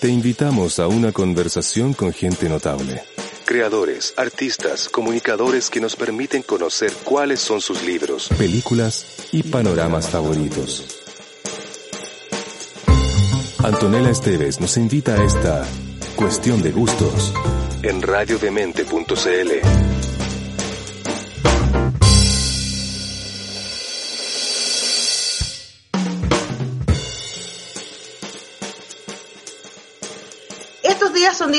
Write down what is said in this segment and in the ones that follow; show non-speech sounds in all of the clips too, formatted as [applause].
Te invitamos a una conversación con gente notable. Creadores, artistas, comunicadores que nos permiten conocer cuáles son sus libros, películas y panoramas favoritos. Antonella Esteves nos invita a esta cuestión de gustos en radiodemente.cl.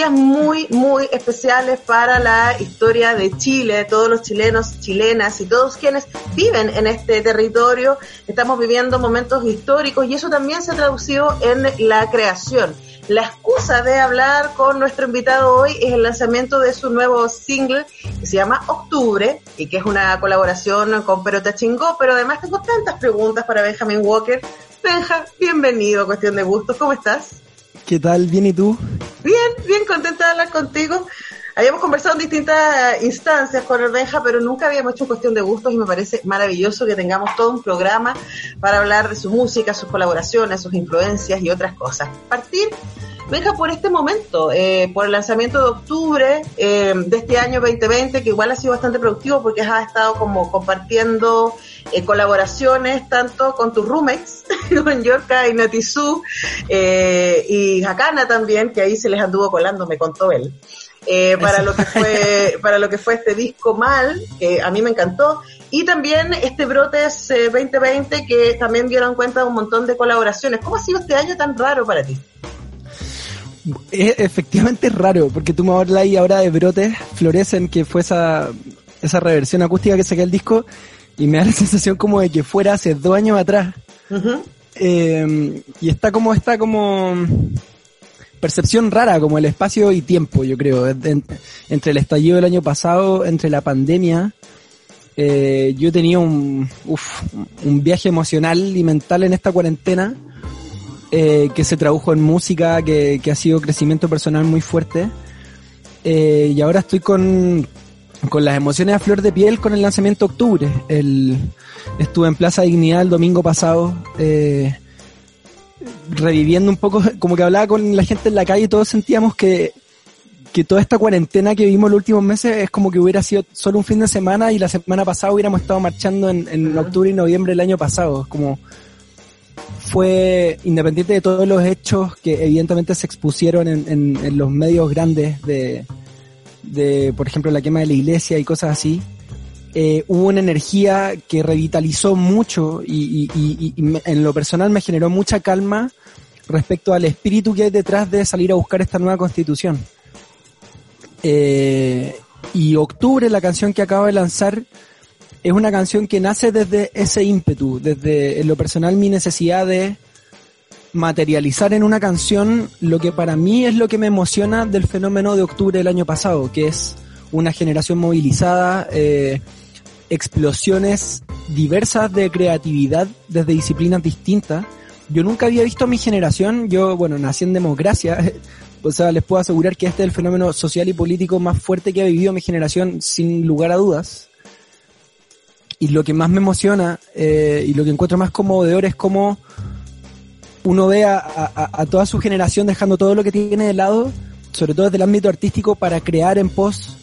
muy, muy especiales para la historia de Chile, todos los chilenos, chilenas y todos quienes viven en este territorio. Estamos viviendo momentos históricos y eso también se ha traducido en la creación. La excusa de hablar con nuestro invitado hoy es el lanzamiento de su nuevo single que se llama Octubre y que es una colaboración con Perota Chingó, pero además tengo tantas preguntas para Benjamin Walker. Benja, bienvenido Cuestión de Gustos, ¿cómo estás? ¿Qué tal? ¿Bien y tú? Bien, bien contenta de hablar contigo. Habíamos conversado en distintas instancias con Benja, pero nunca habíamos hecho cuestión de gustos y me parece maravilloso que tengamos todo un programa para hablar de su música, sus colaboraciones, sus influencias y otras cosas. Partir, Benja, por este momento, eh, por el lanzamiento de octubre eh, de este año 2020, que igual ha sido bastante productivo porque has estado como compartiendo eh, colaboraciones tanto con tus roommates, [laughs] con Yorka y Natizú, eh, y Hakana también, que ahí se les anduvo colando, me contó él. Eh, para lo que fue [laughs] para lo que fue este disco mal que a mí me encantó y también este Brotes 2020 que también dieron cuenta de un montón de colaboraciones ¿cómo ha sido este año tan raro para ti? Es efectivamente raro porque tú me hablas ahí ahora de Brotes Florecen que fue esa esa reversión acústica que saqué el disco y me da la [laughs] sensación como de que fuera hace dos años atrás uh -huh. eh, y está como está como percepción rara, como el espacio y tiempo, yo creo. Entre el estallido del año pasado, entre la pandemia, eh, yo he tenido un, uf, un viaje emocional y mental en esta cuarentena eh, que se tradujo en música, que, que, ha sido crecimiento personal muy fuerte. Eh, y ahora estoy con, con las emociones a flor de piel con el lanzamiento de octubre. El, estuve en Plaza Dignidad el domingo pasado. Eh, reviviendo un poco, [laughs] como que hablaba con la gente en la calle y todos sentíamos que, que toda esta cuarentena que vivimos los últimos meses es como que hubiera sido solo un fin de semana y la semana pasada hubiéramos estado marchando en, en octubre y noviembre del año pasado. Como fue independiente de todos los hechos que evidentemente se expusieron en, en, en los medios grandes de, de, por ejemplo, la quema de la iglesia y cosas así. Eh, hubo una energía que revitalizó mucho y, en lo personal me generó mucha calma respecto al espíritu que hay detrás de salir a buscar esta nueva constitución. Eh, y Octubre, la canción que acabo de lanzar, es una canción que nace desde ese ímpetu, desde en lo personal mi necesidad de materializar en una canción lo que para mí es lo que me emociona del fenómeno de Octubre del año pasado, que es una generación movilizada, eh, explosiones diversas de creatividad desde disciplinas distintas. Yo nunca había visto a mi generación, yo, bueno, nací en democracia, [laughs] o sea, les puedo asegurar que este es el fenómeno social y político más fuerte que ha vivido mi generación, sin lugar a dudas. Y lo que más me emociona eh, y lo que encuentro más conmovedor es cómo uno ve a, toda su generación dejando todo lo que tiene de lado, sobre todo desde el ámbito artístico, para crear en pos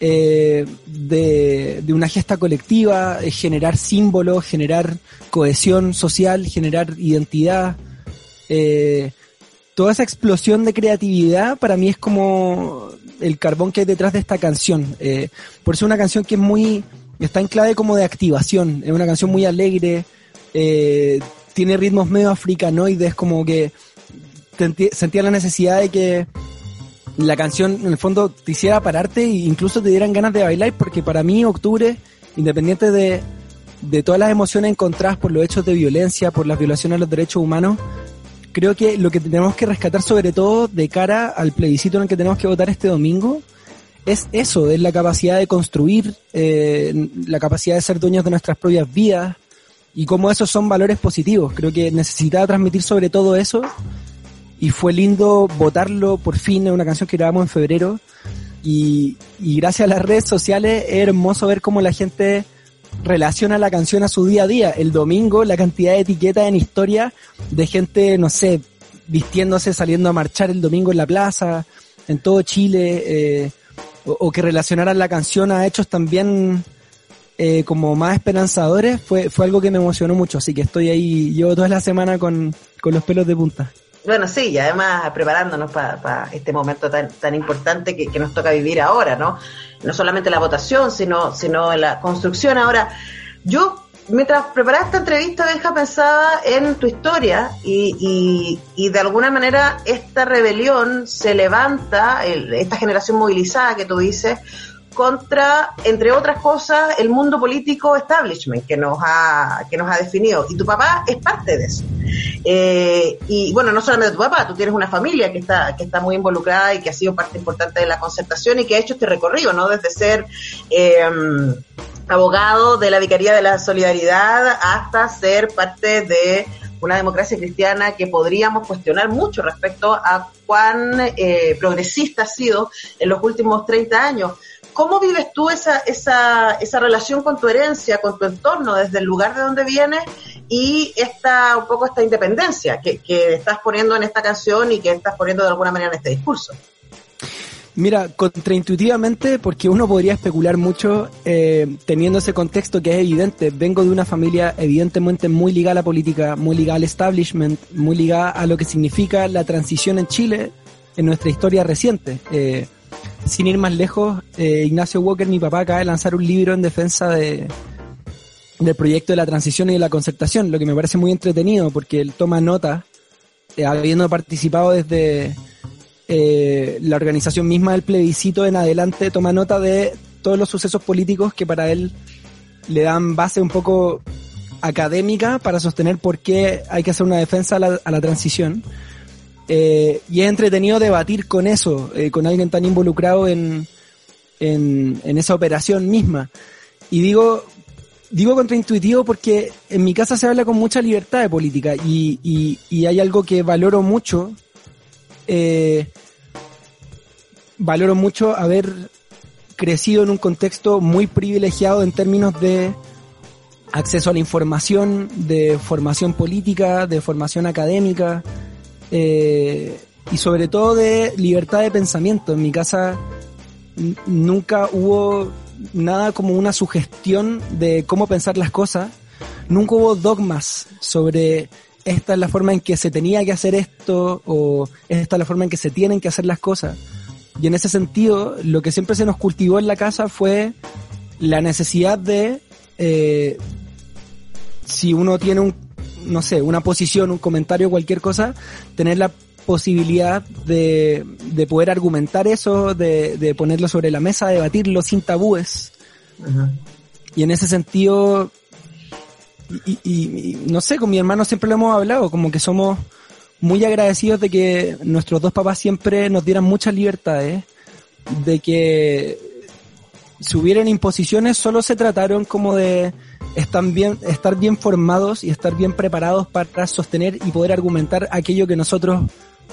eh, de, de, una gesta colectiva, eh, generar símbolos, generar cohesión social, generar identidad. Eh, toda esa explosión de creatividad para mí es como el carbón que hay detrás de esta canción. Eh, por eso es una canción que es muy, está en clave como de activación, es una canción muy alegre, eh, tiene ritmos medio africanoides, como que sentía la necesidad de que la canción en el fondo te hiciera pararte e incluso te dieran ganas de bailar, porque para mí octubre, independiente de, de todas las emociones encontradas por los hechos de violencia, por las violaciones a los derechos humanos, creo que lo que tenemos que rescatar sobre todo de cara al plebiscito en el que tenemos que votar este domingo es eso, es la capacidad de construir, eh, la capacidad de ser dueños de nuestras propias vidas y cómo esos son valores positivos. Creo que necesitaba transmitir sobre todo eso y fue lindo votarlo por fin en una canción que grabamos en febrero y, y gracias a las redes sociales es hermoso ver cómo la gente relaciona la canción a su día a día. El domingo la cantidad de etiquetas en historia de gente, no sé, vistiéndose, saliendo a marchar el domingo en la plaza, en todo Chile, eh, o, que relacionaran la canción a hechos también eh, como más esperanzadores, fue, fue algo que me emocionó mucho, así que estoy ahí, llevo toda la semana con, con los pelos de punta. Bueno, sí, y además preparándonos para este momento tan, tan importante que, que, nos toca vivir ahora, ¿no? No solamente la votación, sino, sino la construcción. Ahora, yo mientras preparaba esta entrevista, Benja, pensaba en tu historia y, y, y, de alguna manera esta rebelión se levanta, esta generación movilizada que tú dices, contra, entre otras cosas, el mundo político establishment que nos ha, que nos ha definido. Y tu papá es parte de eso. Eh, y bueno, no solamente tu papá, tú tienes una familia que está, que está muy involucrada y que ha sido parte importante de la concertación y que ha hecho este recorrido, ¿no? Desde ser eh, abogado de la Vicaría de la Solidaridad hasta ser parte de una democracia cristiana que podríamos cuestionar mucho respecto a cuán eh, progresista ha sido en los últimos 30 años. ¿Cómo vives tú esa, esa, esa relación con tu herencia, con tu entorno, desde el lugar de donde vienes y esta, un poco esta independencia que, que estás poniendo en esta canción y que estás poniendo de alguna manera en este discurso? Mira, contraintuitivamente, porque uno podría especular mucho eh, teniendo ese contexto que es evidente. Vengo de una familia evidentemente muy ligada a la política, muy ligada al establishment, muy ligada a lo que significa la transición en Chile en nuestra historia reciente. Eh, sin ir más lejos, eh, Ignacio Walker, mi papá, acaba de lanzar un libro en defensa de, del proyecto de la transición y de la concertación, lo que me parece muy entretenido porque él toma nota, habiendo participado desde eh, la organización misma del plebiscito en adelante toma nota de todos los sucesos políticos que para él le dan base un poco académica para sostener por qué hay que hacer una defensa a la, transición. Eh, y es entretenido debatir con eso, eh, con alguien tan involucrado en, en, esa operación misma. Y digo, digo contraintuitivo porque en mi casa se habla con mucha libertad de política y, y, y hay algo que valoro mucho eh, valoro mucho haber crecido en un contexto muy privilegiado en términos de acceso a la información, de formación política, de formación académica eh, y sobre todo de libertad de pensamiento. En mi casa nunca hubo nada como una sugestión de cómo pensar las cosas, nunca hubo dogmas sobre esta es la forma en que se tenía que hacer esto o esta es la forma en que se tienen que hacer las cosas. Y en ese sentido, lo que siempre se nos cultivó en la casa fue la necesidad de, eh, si uno tiene un, no sé, una posición, un comentario, cualquier cosa, tener la posibilidad de, de poder argumentar eso, de, de, ponerlo sobre la mesa, debatirlo sin tabúes. Y en ese sentido, y, y, no sé, con mi hermano siempre lo hemos hablado, como que somos muy agradecidos de que nuestros dos papás siempre nos dieran muchas libertades, de que si hubieran imposiciones solo se trataron como de estar bien, estar bien formados y estar bien preparados para sostener y poder argumentar aquello que nosotros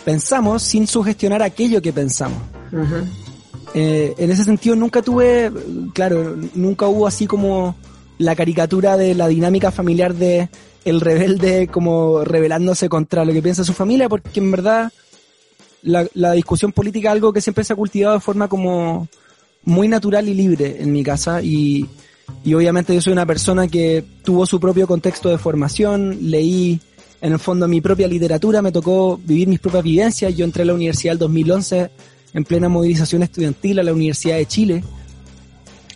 pensamos sin sugestionar aquello que pensamos. eh, en ese sentido nunca tuve, claro, nunca hubo así como la caricatura de la dinámica familiar de el rebelde como rebelándose contra lo que piensa su familia, porque en verdad la, la discusión política es algo que siempre se ha cultivado de forma como muy natural y libre en mi casa y, y obviamente yo soy una persona que tuvo su propio contexto de formación, leí en el fondo mi propia literatura, me tocó vivir mis propias vivencias, yo entré a la universidad el 2011 en plena movilización estudiantil a la Universidad de Chile,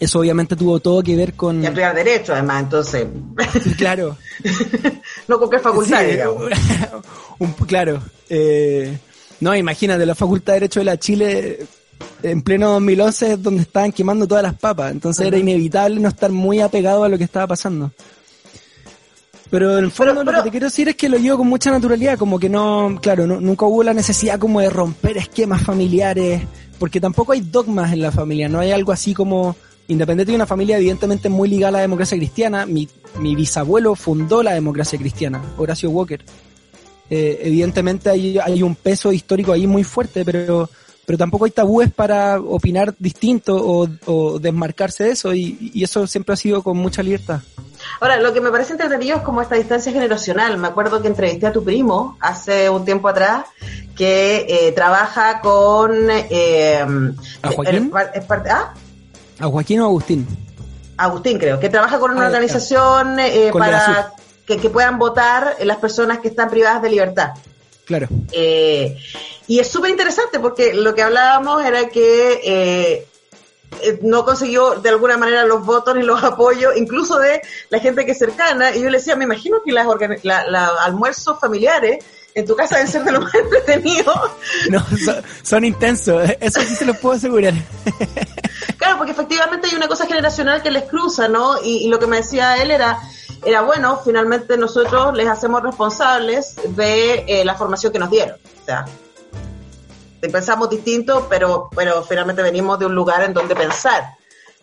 eso obviamente tuvo todo que ver con... Y estudiar Derecho, además, entonces... claro. [laughs] no con qué facultad, [laughs] claro. Eh, no, imagínate, la Facultad de Derecho de la Chile en pleno 2011 es donde estaban quemando todas las papas, entonces era inevitable no estar muy apegado a lo que estaba pasando. Pero en el fondo lo que te quiero decir es que lo llevo con mucha naturalidad, como que no, claro, nunca hubo la necesidad como de romper esquemas familiares, porque tampoco hay dogmas en la familia, no hay algo así como independiente de una familia evidentemente muy ligada a la democracia cristiana, mi, mi bisabuelo fundó la democracia cristiana, Horacio Walker. Eh, evidentemente hay, hay un peso histórico ahí muy fuerte, pero, pero tampoco hay tabúes para opinar distinto o, o desmarcarse de eso y, y, eso siempre ha sido con mucha libertad. Ahora, lo que me parece entretenido es como esta distancia generacional. Me acuerdo que entrevisté a tu primo hace un tiempo atrás que eh, trabaja con... Eh, ¿A Joaquín? ¿ah? ¿A Joaquín o Agustín? Agustín creo, que trabaja con una organización eh, para que, que, puedan votar las personas que están privadas de libertad. Claro. Eh, y es súper interesante porque lo que hablábamos era que eh, eh, no consiguió de alguna manera los votos ni los [laughs] apoyos, incluso de la gente que es cercana. Y yo le decía, me imagino que las la, almuerzos familiares en tu casa deben ser de lo más [laughs] entretenidos. No, son, intensos, eso sí se lo puedo asegurar. Claro, porque efectivamente hay una cosa generacional que les cruza, ¿no? Y, y lo que me decía él era, era bueno, finalmente nosotros les hacemos responsables de eh, la formación que nos dieron. O sea, pensamos distinto, pero, pero finalmente venimos de un lugar en donde pensar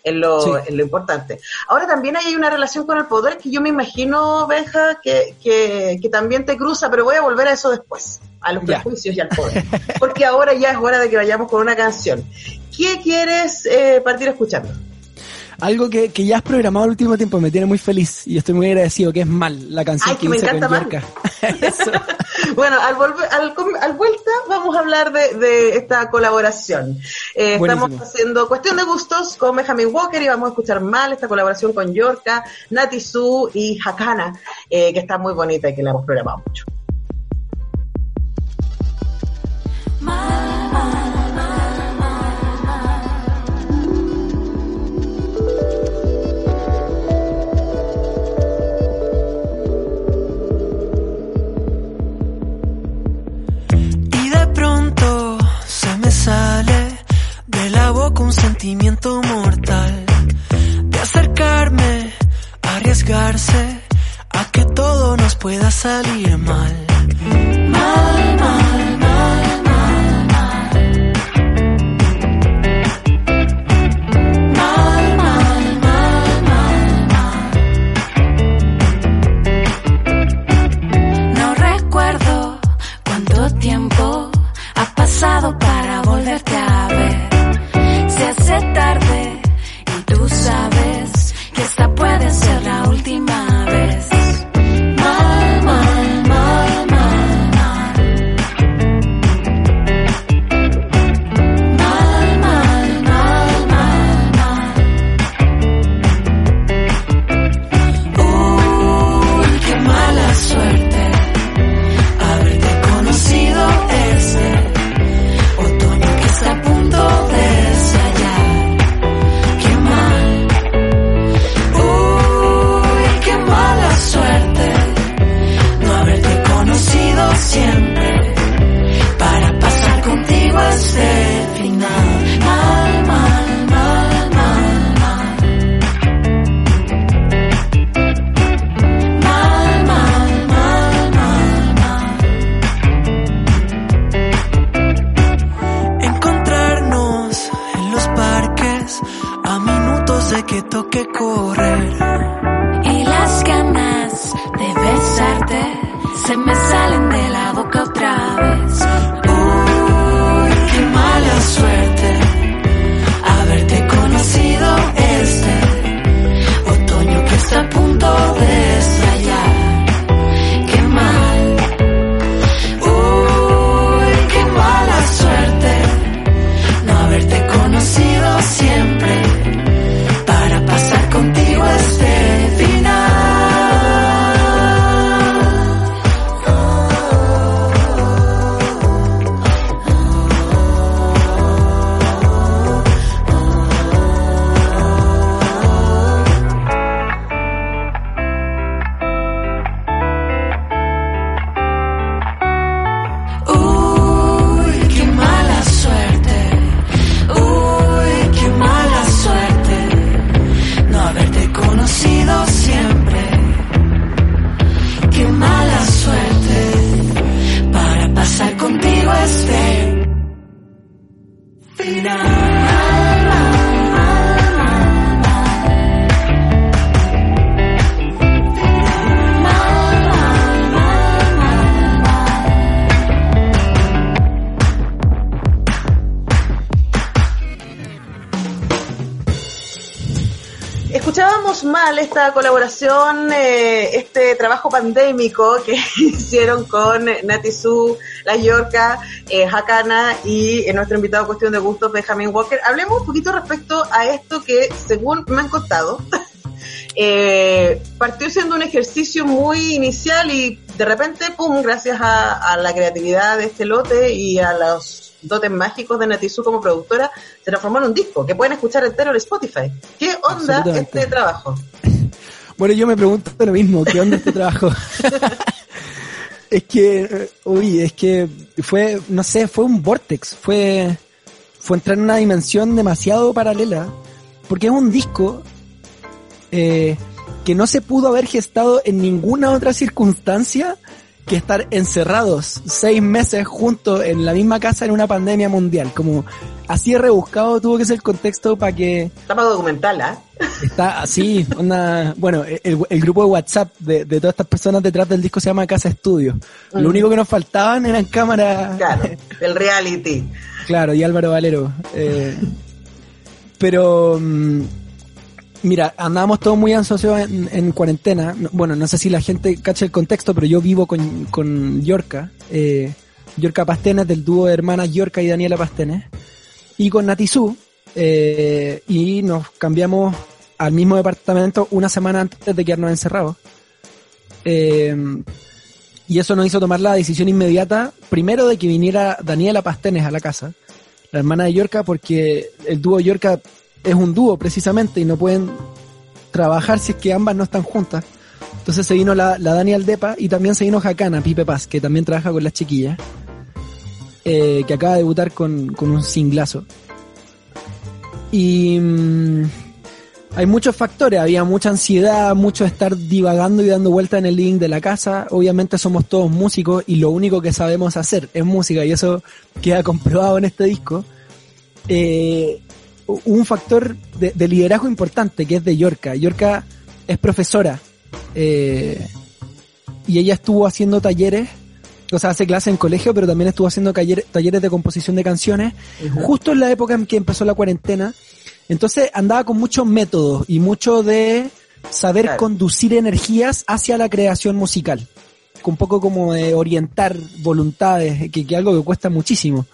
en lo, en lo importante. Ahora también hay una relación con el poder que yo me imagino, Benja, que, que, que también te cruza, pero voy a volver a eso después, a los prejuicios y al poder. Porque ahora ya es hora de que vayamos con una canción. ¿Qué quieres eh, partir escuchando? Algo que, que ya has programado el último tiempo me tiene muy feliz y estoy muy agradecido, que es Mal, la canción que, me encanta con [laughs] bueno, al, volver, al, al, vuelta vamos a hablar de, de esta colaboración. Eh, estamos haciendo Cuestión de Gustos con Benjamin Walker y vamos a escuchar Mal, esta colaboración con Yorka, Nati Su y Hakana, eh, que está muy bonita y que la hemos programado mucho. Colaboración, eh, este trabajo pandémico que [laughs] hicieron con Nati Su, La Yorca, eh, Hakana y eh, nuestro invitado Cuestión de Gustos, Benjamin Walker. Hablemos un poquito respecto a esto que, según me han contado, [laughs] eh, partió siendo un ejercicio muy inicial y de repente, pum, gracias a, a la creatividad de este lote y a los dotes mágicos de Natizu como productora, se transformó en un disco que pueden escuchar entero en Spotify. ¿Qué onda este trabajo? Bueno, yo me pregunto lo mismo, ¿qué onda este trabajo? [laughs] es que, uy, es que fue, no sé, fue un vortex, fue, fue entrar en una dimensión demasiado paralela, porque es un disco eh, que no se pudo haber gestado en ninguna otra circunstancia que estar encerrados seis meses juntos en la misma casa en una pandemia mundial. Como así rebuscado tuvo que ser el contexto para que... Está para documental, ¿ah? Está así, una, bueno, el, grupo de WhatsApp de, todas estas personas detrás del disco se llama Casa Estudio. Lo mm. único que nos faltaban eran cámaras... Claro, [laughs] el reality. claro, y Álvaro Valero. Eh, pero... Mm, Mira, andábamos todos muy ansiosos en, cuarentena. Bueno, no sé si la gente cacha el contexto, pero yo vivo con, con Yorka, eh, Yorka Pastenes, del dúo de hermanas Yorka y Daniela Pastenes, y con Natizú, eh, y nos cambiamos al mismo departamento una semana antes de quedarnos encerrados. Eh, y eso nos hizo tomar la decisión inmediata, primero de que viniera Daniela Pastenes a la casa, la hermana de Yorka, porque el dúo Yorka es un dúo precisamente y no pueden trabajar si es que ambas no están juntas. Entonces se vino la, la Dani Aldepa y también se vino Jacana, Pipe Paz, que también trabaja con las chiquillas, eh, que acaba de debutar con, un singlazo. Y mm, hay muchos factores, había mucha ansiedad, mucho estar divagando y dando vuelta en el link de la casa. Obviamente somos todos músicos y lo único que sabemos hacer es música y eso queda [laughs] comprobado en este disco. Eh, un factor de, liderazgo importante que es de Yorka. Yorka es profesora eh, y ella estuvo haciendo talleres, o sea, hace clases en colegio, pero también estuvo haciendo talleres de composición de canciones, justo en la época en que empezó la cuarentena. Entonces andaba con muchos métodos y mucho de saber conducir energías hacia la creación musical. Un poco como de orientar voluntades, que es algo que cuesta muchísimo.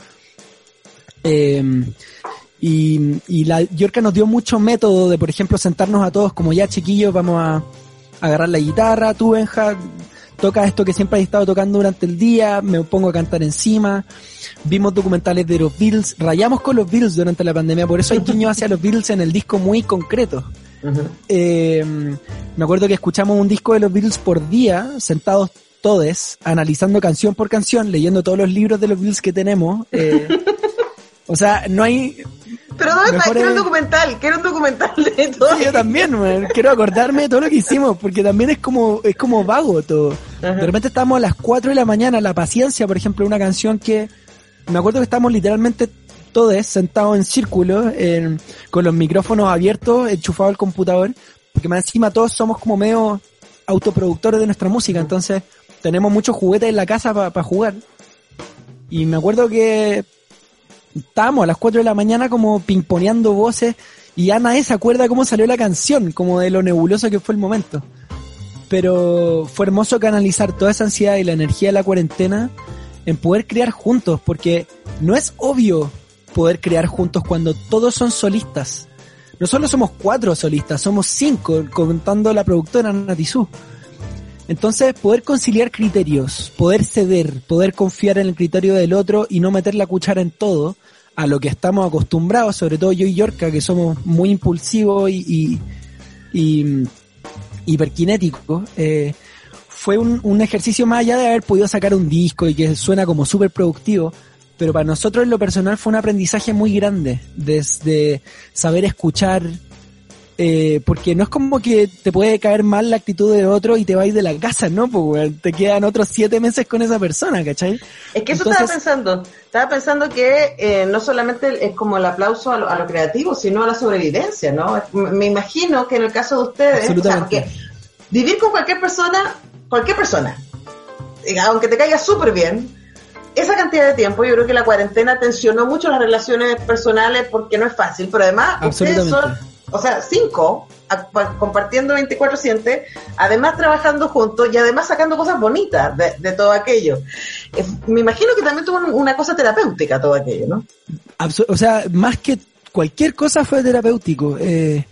Eh, y, y la Yorka nos dio mucho método de, por ejemplo, sentarnos a todos como ya chiquillos, vamos a, agarrar la guitarra, tú Benja, toca esto que siempre has estado tocando durante el día, me pongo a cantar encima. Vimos documentales de los Beatles, rayamos con los Beatles durante la pandemia, por eso hay guiño hacia los Beatles en el disco muy concreto. eh, me acuerdo que escuchamos un disco de los Beatles por día, sentados todos, analizando canción por canción, leyendo todos los libros de los Beatles que tenemos. Eh, [laughs] o sea, no hay, pero no me quiero un documental, quiero un documental de todo. Sí, yo también, man. quiero acordarme de todo lo que hicimos, porque también es como, es como vago todo. De repente estamos a las 4 de la mañana, La Paciencia, por ejemplo, una canción que, me acuerdo que estamos literalmente todos sentados en círculo, con los micrófonos abiertos, enchufados al computador, porque más encima todos somos como medio autoproductores de nuestra música, entonces tenemos muchos juguetes en la casa para jugar. Y me acuerdo que estábamos a las 4 de la mañana como pimponeando voces y ya nadie se acuerda cómo salió la canción, como de lo nebuloso que fue el momento. Pero fue hermoso canalizar toda esa ansiedad y la energía de la cuarentena en poder crear juntos, porque no es obvio poder crear juntos cuando todos son solistas. No solo somos cuatro solistas, somos cinco, contando la productora Natizú. Entonces, poder conciliar criterios, poder ceder, poder confiar en el criterio del otro y no meter la cuchara en todo, a lo que estamos acostumbrados, sobre todo yo y Yorka, que somos muy impulsivos y, y, hiperkinéticos, eh, fue un, un, ejercicio más allá de haber podido sacar un disco y que suena como súper productivo, pero para nosotros en lo personal fue un aprendizaje muy grande, desde saber escuchar, eh, porque no es como que te puede caer mal la actitud de otro y te vais de la casa, ¿no? Pues te quedan otros siete meses con esa persona, ¿cachai? Es que eso estaba pensando, estaba pensando que eh, no solamente es como el aplauso a lo, creativo, sino a la sobrevivencia, ¿no? Me imagino que en el caso de ustedes, o vivir con cualquier persona, cualquier persona, aunque te caiga súper bien, esa cantidad de tiempo, yo creo que la cuarentena tensionó mucho las relaciones personales porque no es fácil, pero además ustedes son o sea, cinco, compartiendo 24/7, además trabajando juntos y además sacando cosas bonitas de, todo aquello. me imagino que también tuvo una cosa terapéutica todo aquello, ¿no? o sea, más que cualquier cosa fue terapéutico. Eh,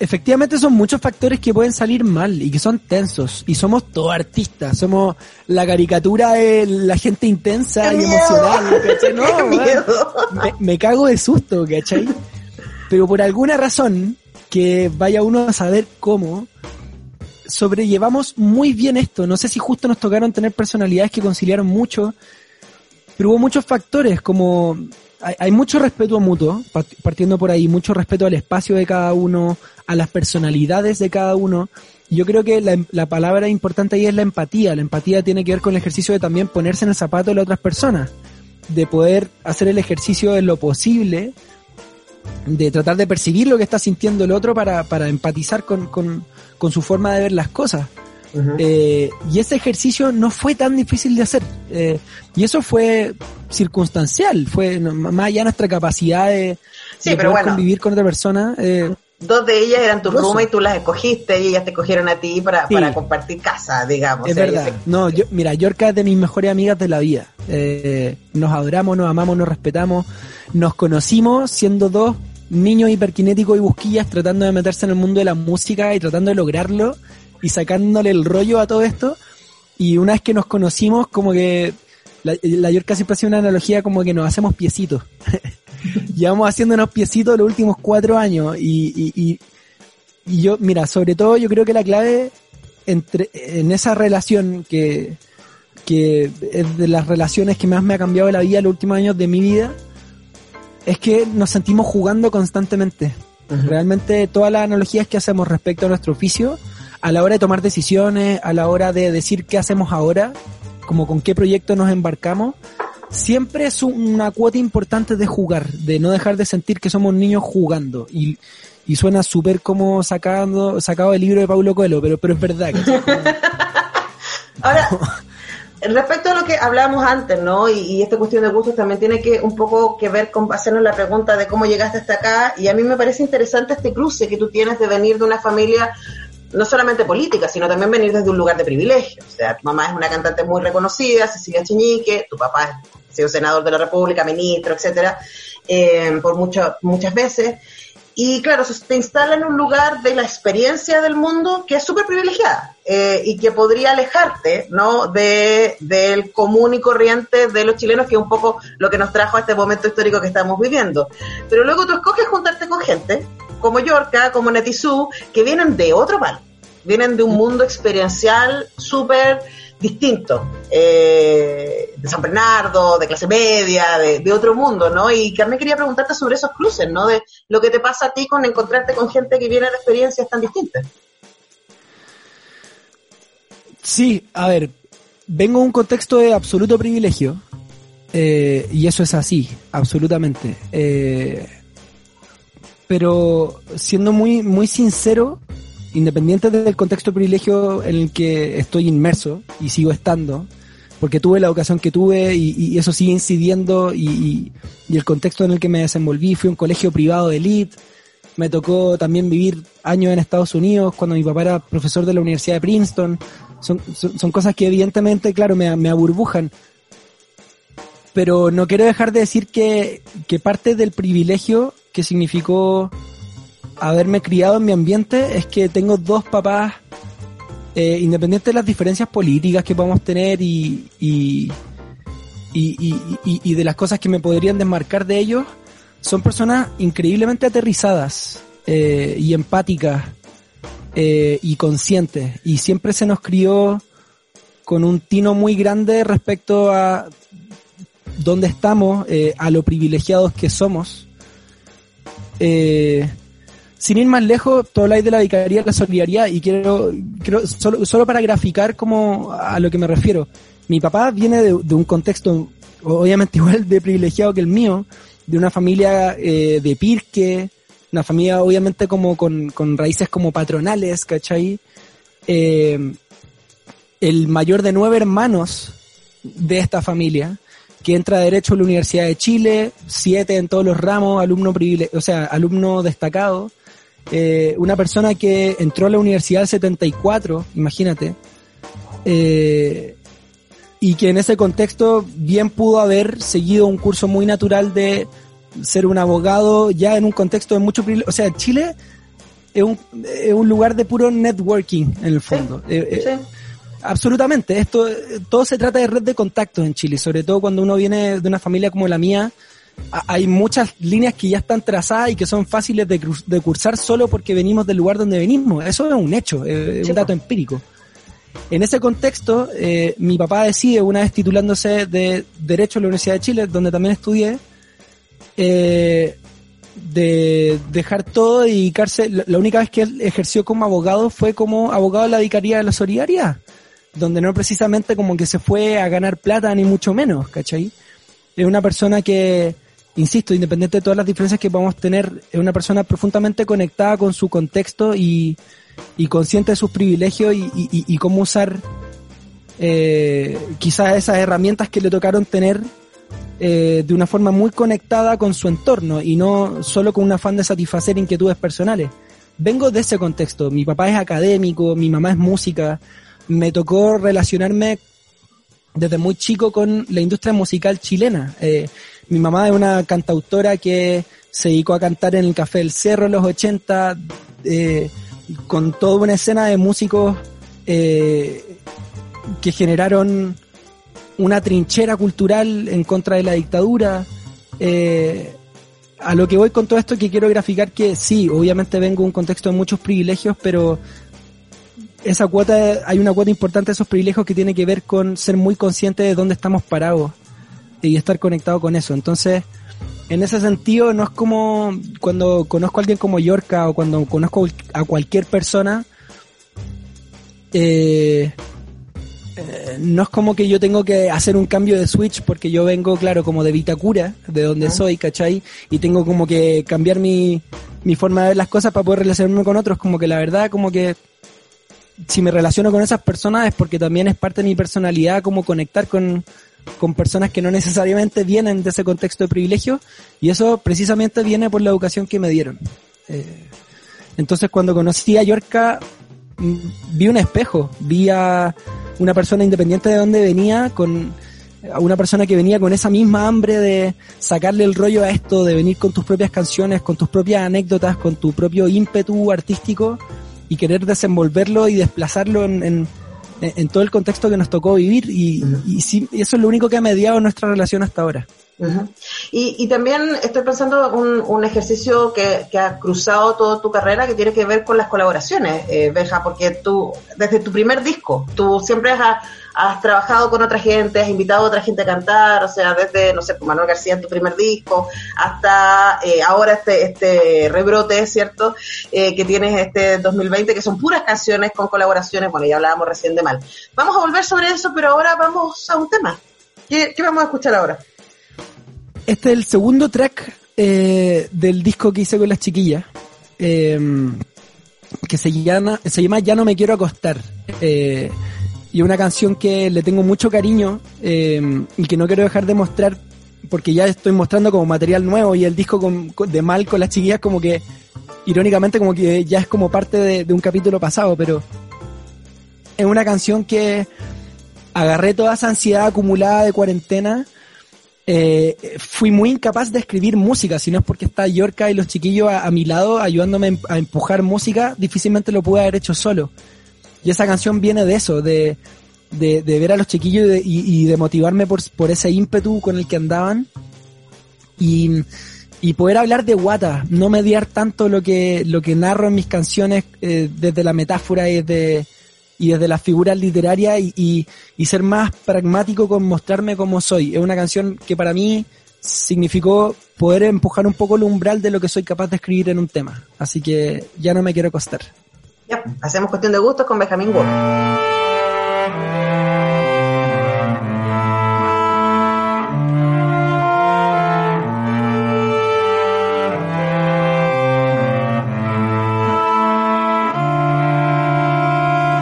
efectivamente son muchos factores que pueden salir mal y que son tensos. Y somos todos artistas, somos la caricatura de la gente intensa y emocional. [laughs] No, Me, cago de susto, ¿cachai? Pero por alguna razón, que vaya uno a saber cómo, sobrellevamos muy bien esto. No sé si justo nos tocaron tener personalidades que conciliaron mucho, pero hubo muchos factores como hay, mucho respeto mutuo, partiendo por ahí, mucho respeto al espacio de cada uno, a las personalidades de cada uno. Yo creo que la, la, palabra importante ahí es la empatía. La empatía tiene que ver con el ejercicio de también ponerse en el zapato de las otras personas, de poder hacer el ejercicio de lo posible, de tratar de percibir lo que está sintiendo el otro para, para empatizar con, con, con su forma de ver las cosas. Eh, y ese ejercicio no fue tan difícil de hacer. Eh, y eso fue circunstancial, fue más allá de nuestra capacidad de, convivir con otra persona. Eh, Dos de ellas eran tu ruma y tú las escogiste y ellas te cogieron a ti para, para compartir casa, digamos. Es verdad. No, yo, mira, Yorka es de mis mejores amigas de la vida. nos adoramos, nos amamos, nos respetamos. Nos conocimos siendo dos niños hiperkinéticos y busquillas tratando de meterse en el mundo de la música y tratando de lograrlo y sacándole el rollo a todo esto. Y una vez que nos conocimos, como que la, la York siempre hacía una analogía como que nos hacemos piecitos. [laughs] [laughs] Llevamos haciendo unos piecitos los últimos cuatro años y, y, y, yo, mira, sobre todo yo creo que la clave entre, en esa relación que, que es de las relaciones que más me ha cambiado la vida los últimos años de mi vida, es que nos sentimos jugando constantemente. Realmente todas las analogías que hacemos respecto a nuestro oficio a la hora de tomar decisiones, a la hora de decir qué hacemos ahora, como con qué proyecto nos embarcamos, siempre es una cuota importante de jugar, de no dejar de sentir que somos niños jugando. Y, y suena súper como sacando, sacado el libro de Paulo Coelho, pero, pero es verdad. [laughs] Ahora, [laughs] respecto a lo que hablábamos antes, ¿no? Y, y, esta cuestión de gustos también tiene que un poco que ver con hacernos la pregunta de cómo llegaste hasta acá. Y a mí me parece interesante este cruce que tú tienes de venir de una familia no solamente política, sino también venir desde un lugar de privilegio. O sea, tu mamá es una cantante muy reconocida, Cecilia Cheñique, tu papá ha sido senador de la República, ministro, etcétera, eh, por mucho, muchas veces. Y claro, te instala en un lugar de la experiencia del mundo que es súper privilegiada eh, y que podría alejarte, ¿no? De, del común y corriente de los chilenos, que es un poco lo que nos trajo a este momento histórico que estamos viviendo. Pero luego tú escoges juntarte con gente como Yorka, como Netizú, que vienen de otro palo, vienen de un mundo experiencial súper distinto, eh, de San Bernardo, de clase media, de, otro mundo, ¿no? Y Carmen quería preguntarte sobre esos cruces, ¿no? De lo que te pasa a ti con encontrarte con gente que viene de experiencias tan distintas. Sí, a ver, vengo de un contexto de absoluto privilegio, eh, y eso es así, absolutamente. Eh, pero siendo muy, muy sincero, independiente del contexto de privilegio en el que estoy inmerso y sigo estando, porque tuve la educación que tuve y, eso sigue incidiendo y, el contexto en el que me desenvolví, fui un colegio privado de elite, me tocó también vivir años en Estados Unidos cuando mi papá era profesor de la Universidad de Princeton, son, son, cosas que evidentemente, claro, me, me aburbujan, pero no quiero dejar de decir que, que parte del privilegio que significó haberme criado en mi ambiente es que tengo dos papás, eh, independientes de las diferencias políticas que podamos tener y, y, y, de las cosas que me podrían desmarcar de ellos, son personas increíblemente aterrizadas eh, y empáticas eh, y conscientes. Y siempre se nos crió con un tino muy grande respecto a dónde estamos, a lo privilegiados que somos eh, sin ir más lejos, todo habláis de la vicaría la solidaridad y quiero, quiero solo, solo, para graficar como a lo que me refiero. Mi papá viene de, un contexto obviamente [laughs] igual de privilegiado que el mío, de una familia eh, de Pirque, una familia obviamente como con, con raíces como patronales, ¿cachai? Eh, el mayor de nueve hermanos de esta familia, que entra a Derecho a la Universidad de Chile, siete en todos los ramos, alumno privile o sea, alumno destacado, eh, una persona que entró a la universidad el 74, imagínate, eh, y que en ese contexto bien pudo haber seguido un curso muy natural de ser un abogado ya en un contexto de mucho privilegio. O sea, Chile es un, es un lugar de puro networking en el fondo. Eh, eh, absolutamente. Esto, todo se trata de red de contactos en Chile, sobre todo cuando uno viene de una familia como la mía. Hay muchas líneas que ya están trazadas y que son fáciles de, de cursar solo porque venimos del lugar donde venimos. Eso es un hecho, es un dato empírico. En ese contexto, eh, mi papá decide, una vez titulándose de Derecho en la Universidad de Chile, donde también estudié, eh, de dejar todo y dedicarse. La única vez que él ejerció como abogado fue como abogado de la Vicaría de la Solidaridad, donde no precisamente como que se fue a ganar plata ni mucho menos, ¿cachai? Es una persona que, insisto, independiente de todas las diferencias que podamos tener, es una persona profundamente conectada con su contexto y, consciente de sus privilegios y, y, y cómo usar eh, quizás esas herramientas que le tocaron tener eh, de una forma muy conectada con su entorno y no solo con un afán de satisfacer inquietudes personales. Vengo de ese contexto. Mi papá es académico, mi mamá es música. Me tocó relacionarme desde muy chico con la industria musical chilena. Eh, mi mamá es una cantautora que se dedicó a cantar en el Café del Cerro en los 80, eh, con toda una escena de músicos eh, que generaron una trinchera cultural en contra de la dictadura. A lo que voy con todo esto que quiero graficar que sí, obviamente vengo de un contexto de muchos privilegios, pero esa cuota, hay una cuota importante de esos privilegios que tiene que ver con ser muy consciente de dónde estamos parados y estar conectado con eso. Entonces, en ese sentido, no es como cuando conozco a alguien como Yorka o cuando conozco a cualquier persona, eh, eh, no es como que yo tengo que hacer un cambio de switch porque yo vengo, claro, como de Vitacura, de donde soy, ¿cachai? Y tengo como que cambiar mi, mi forma de ver las cosas para poder relacionarme con otros, como que la verdad, como que si me relaciono con esas personas es porque también es parte de mi personalidad como conectar con, con personas que no necesariamente vienen de ese contexto de privilegio y eso precisamente viene por la educación que me dieron. Eh, entonces cuando conocí a Yorka mm, vi un espejo, vi a una persona independiente de dónde venía, con a una persona que venía con esa misma hambre de sacarle el rollo a esto, de venir con tus propias canciones, con tus propias anécdotas, con tu propio ímpetu artístico y querer desenvolverlo y desplazarlo en, en, todo el contexto que nos tocó vivir y, y, sí, eso es lo único que ha mediado nuestra relación hasta ahora. y, y, también estoy pensando un, un ejercicio que, que, ha cruzado toda tu carrera que tiene que ver con las colaboraciones, eh, Beja, porque tú, desde tu primer disco, tú siempre has, has trabajado con otra gente, has invitado a otra gente a cantar, o sea, desde, no sé, pues, Manuel García en tu primer disco, hasta eh, ahora este, este rebrote, ¿cierto? Eh, que tienes este 2020, que son puras canciones con colaboraciones, bueno, ya hablábamos recién de mal. Vamos a volver sobre eso, pero ahora vamos a un tema. ¿Qué, vamos a escuchar ahora? Este es el segundo track eh, del disco que hice con las chiquillas. Que se llama, se llama Ya no me quiero acostar. Y una canción que le tengo mucho cariño eh, y que no quiero dejar de mostrar porque ya estoy mostrando como material nuevo y el disco de Mal con las chiquillas como que irónicamente como que ya es como parte de, un capítulo pasado, pero es una canción que agarré toda esa ansiedad acumulada de cuarentena eh, fui muy incapaz de escribir música, si no es porque está Yorka y los chiquillos a mi lado ayudándome a empujar música, difícilmente lo pude haber hecho solo. Y esa canción viene de eso, de, de, de ver a los chiquillos y de, y, de motivarme por, por, ese ímpetu con el que andaban. Y, y poder hablar de Guata, no mediar tanto lo que, lo que narro en mis canciones eh, desde la metáfora y desde, y desde las figuras literarias y, y, y, ser más pragmático con mostrarme como soy. Es una canción que para mí significó poder empujar un poco el umbral de lo que soy capaz de escribir en un tema. Así que ya no me quiero costar. Ya, hacemos cuestión de gustos con Benjamín Ward.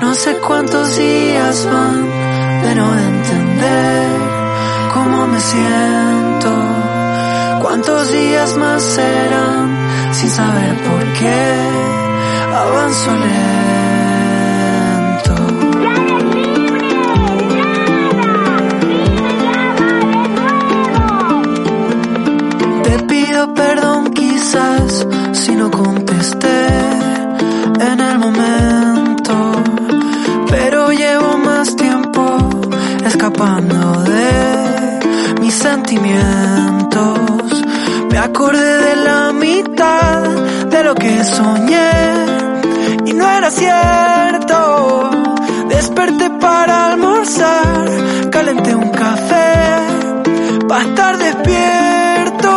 No sé cuántos días van de no entender cómo me siento. Cuántos días más serán sin saber por qué avanzo lento. Te pido perdón quizás si no contesté en el momento, pero llevo más tiempo escapando de mis sentimientos. Me acordé de la mitad de lo que soñé no era cierto. Desperté para almorzar, calenté un café para estar despierto.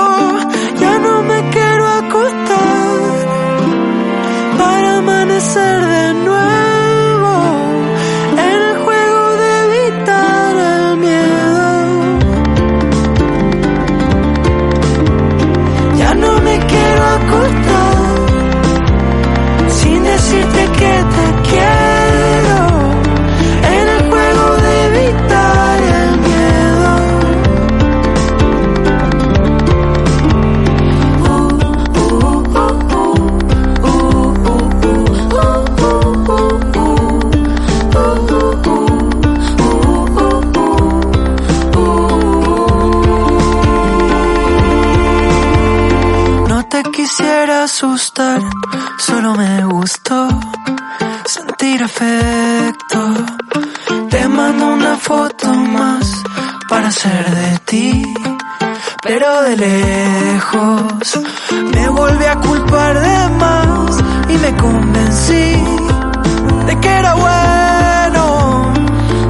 Ya no me quiero acostar para amanecer asustar, solo me gustó sentir afecto. Te mando una foto más para ser de ti, pero de lejos me volví a culpar de más y me convencí de que era bueno.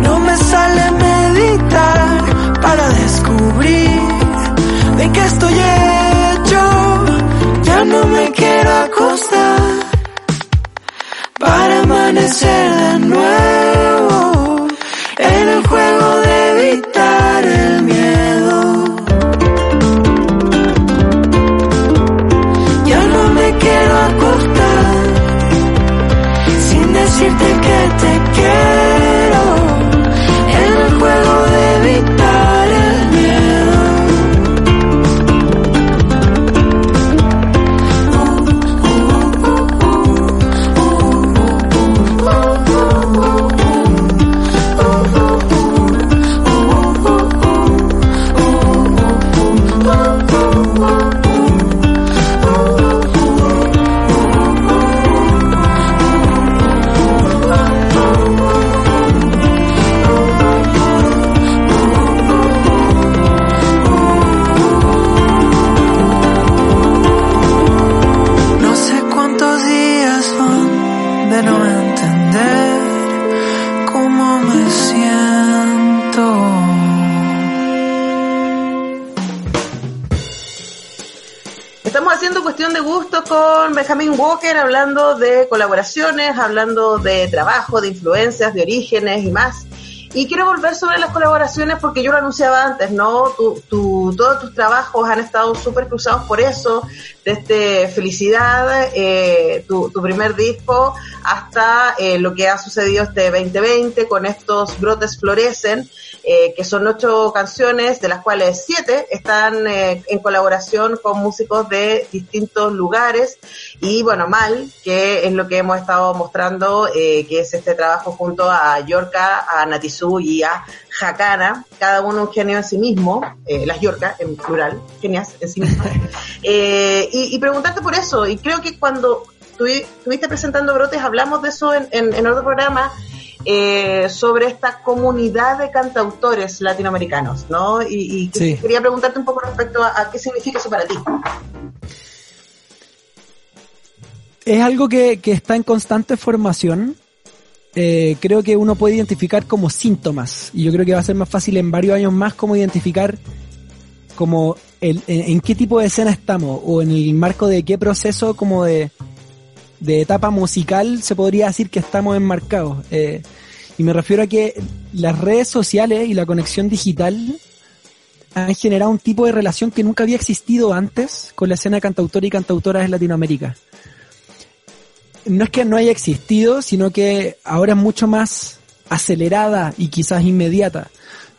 No me sale meditar para descubrir de qué estoy hecho. Quiero acostar para amanecer de nuevo en el juego de evitar el miedo. Ya no me quiero acostar sin decirte que te hablando de colaboraciones, hablando de trabajo, de influencias, de orígenes y más. Y quiero volver sobre las colaboraciones porque yo lo anunciaba antes, ¿no? Tu, tu- todos tus trabajos han estado súper cruzados por eso, desde Felicidad, eh, tu, tu primer disco, hasta eh, lo que ha sucedido este 2020 con estos brotes florecen, eh, que son ocho canciones, de las cuales siete están eh, en colaboración con músicos de distintos lugares. Y bueno, Mal, que es lo que hemos estado mostrando, eh, que es este trabajo junto a Yorka, a Natizú y a Hakana, cada uno un genio en sí mismo, eh, las Yorka en plural, genias en sí mismas. [laughs] Eh, y, y preguntarte por eso, y creo que cuando estuvi- estuviste presentando Brotes hablamos de eso en, en, en otro programa, eh, sobre esta comunidad de cantautores latinoamericanos, ¿no? Y, y Sí. quería preguntarte un poco respecto a, a qué significa eso para ti. es algo que, que está en constante formación. Eh, creo que uno puede identificar como síntomas. Y yo creo que va a ser más fácil en varios años más cómo identificar como el, en, en qué tipo de escena estamos o en el marco de qué proceso como de, de etapa musical se podría decir que estamos enmarcados. Eh, y me refiero a que las redes sociales y la conexión digital han generado un tipo de relación que nunca había existido antes con la escena de y cantautoras en Latinoamérica no es que no haya existido, sino que ahora es mucho más acelerada y quizás inmediata.